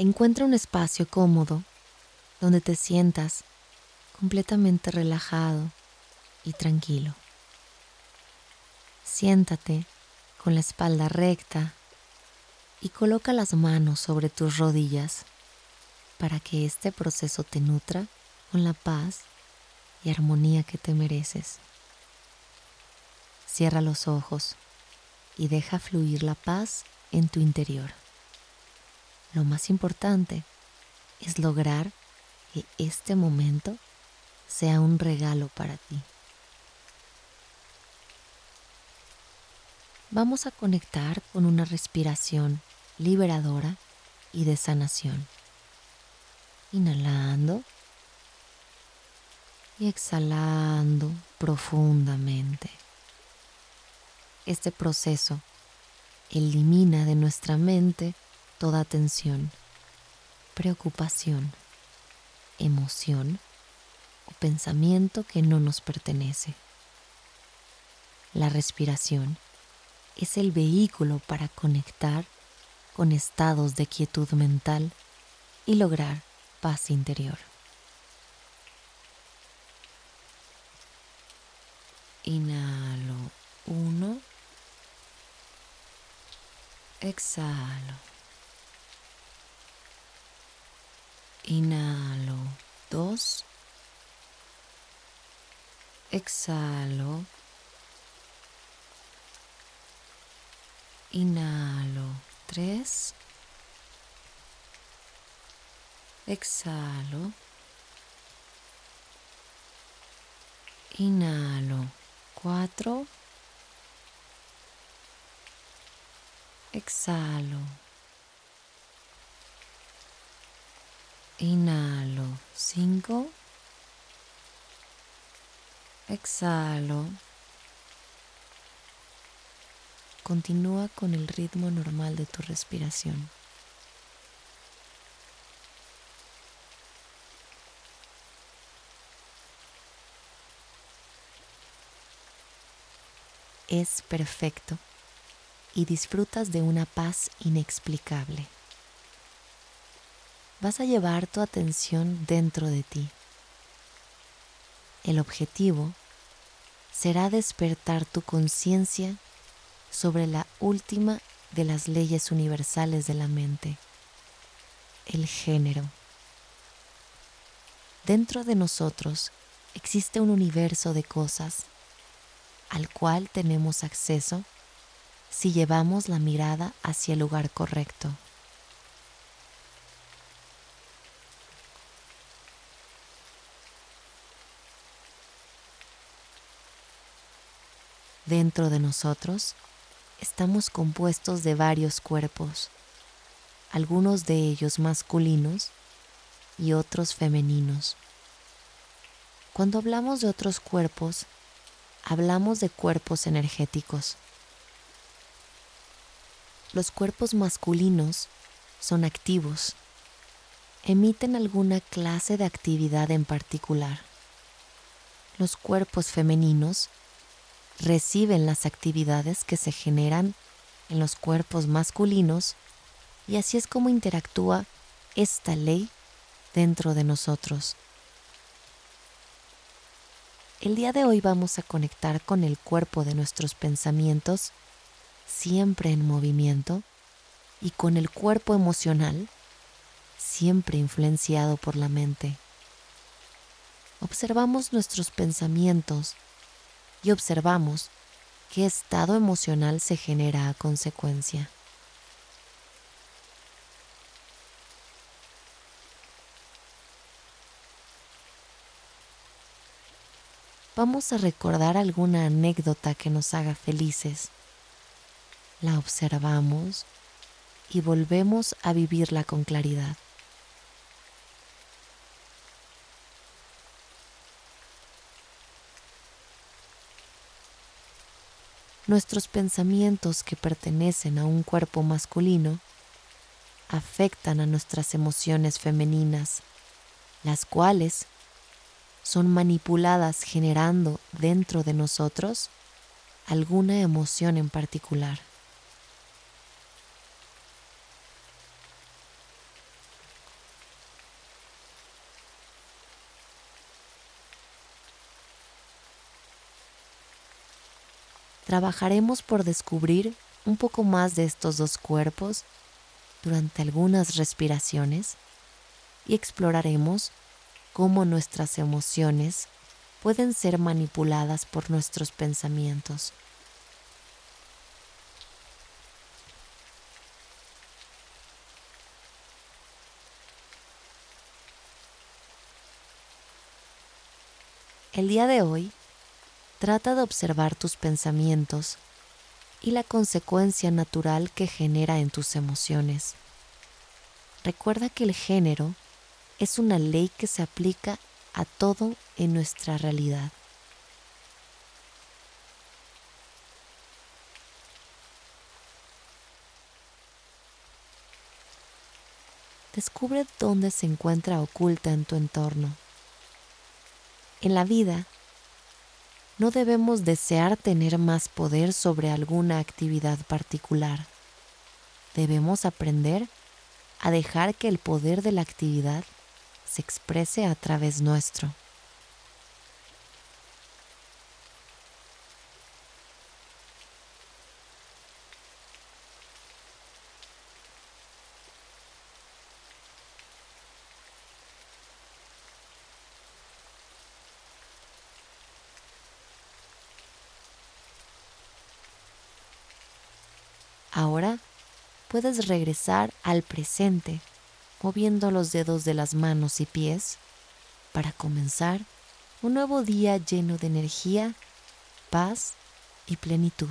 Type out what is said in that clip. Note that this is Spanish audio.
Encuentra un espacio cómodo donde te sientas completamente relajado y tranquilo. Siéntate con la espalda recta y coloca las manos sobre tus rodillas para que este proceso te nutra con la paz y armonía que te mereces. Cierra los ojos y deja fluir la paz en tu interior. Lo más importante es lograr que este momento sea un regalo para ti. Vamos a conectar con una respiración liberadora y de sanación. Inhalando y exhalando profundamente. Este proceso elimina de nuestra mente toda tensión, preocupación, emoción o pensamiento que no nos pertenece. La respiración es el vehículo para conectar con estados de quietud mental y lograr paz interior. Inhalo uno, exhalo. Inhalo dos, exhalo. Inhalo tres. Exhalo. Inhalo cuatro. Exhalo. Inhalo cinco. Exhalo. Continúa con el ritmo normal de tu respiración. Es perfecto y disfrutas de una paz inexplicable. Vas a llevar tu atención dentro de ti. El objetivo será despertar tu conciencia sobre la última de las leyes universales de la mente, el género. Dentro de nosotros existe un universo de cosas al cual tenemos acceso si llevamos la mirada hacia el lugar correcto. Dentro de nosotros estamos compuestos de varios cuerpos, algunos de ellos masculinos y otros femeninos. Cuando hablamos de otros cuerpos, hablamos de cuerpos energéticos. Los cuerpos masculinos son activos, emiten alguna clase de actividad en particular. Los cuerpos femeninos reciben las actividades que se generan en los cuerpos masculinos y así es como interactúa esta ley dentro de nosotros. El día de hoy vamos a conectar con el cuerpo de nuestros pensamientos, siempre en movimiento, y con el cuerpo emocional, siempre influenciado por la mente. Observamos nuestros pensamientos y observamos qué estado emocional se genera a consecuencia. Vamos a recordar alguna anécdota que nos haga felices. La observamos y volvemos a vivirla con claridad. Nuestros pensamientos que pertenecen a un cuerpo masculino afectan a nuestras emociones femeninas, las cuales son manipuladas generando dentro de nosotros alguna emoción en particular. Trabajaremos por descubrir un poco más de estos dos cuerpos durante algunas respiraciones y exploraremos cómo nuestras emociones pueden ser manipuladas por nuestros pensamientos. El día de hoy, trata de observar tus pensamientos y la consecuencia natural que genera en tus emociones. Recuerda que el género es una ley que se aplica a todo en nuestra realidad. Descubre dónde se encuentra oculta en tu entorno. En la vida, no debemos desear tener más poder sobre alguna actividad particular. Debemos aprender a dejar que el poder de la actividad se exprese a través nuestro. Ahora puedes regresar al presente moviendo los dedos de las manos y pies para comenzar un nuevo día lleno de energía, paz y plenitud.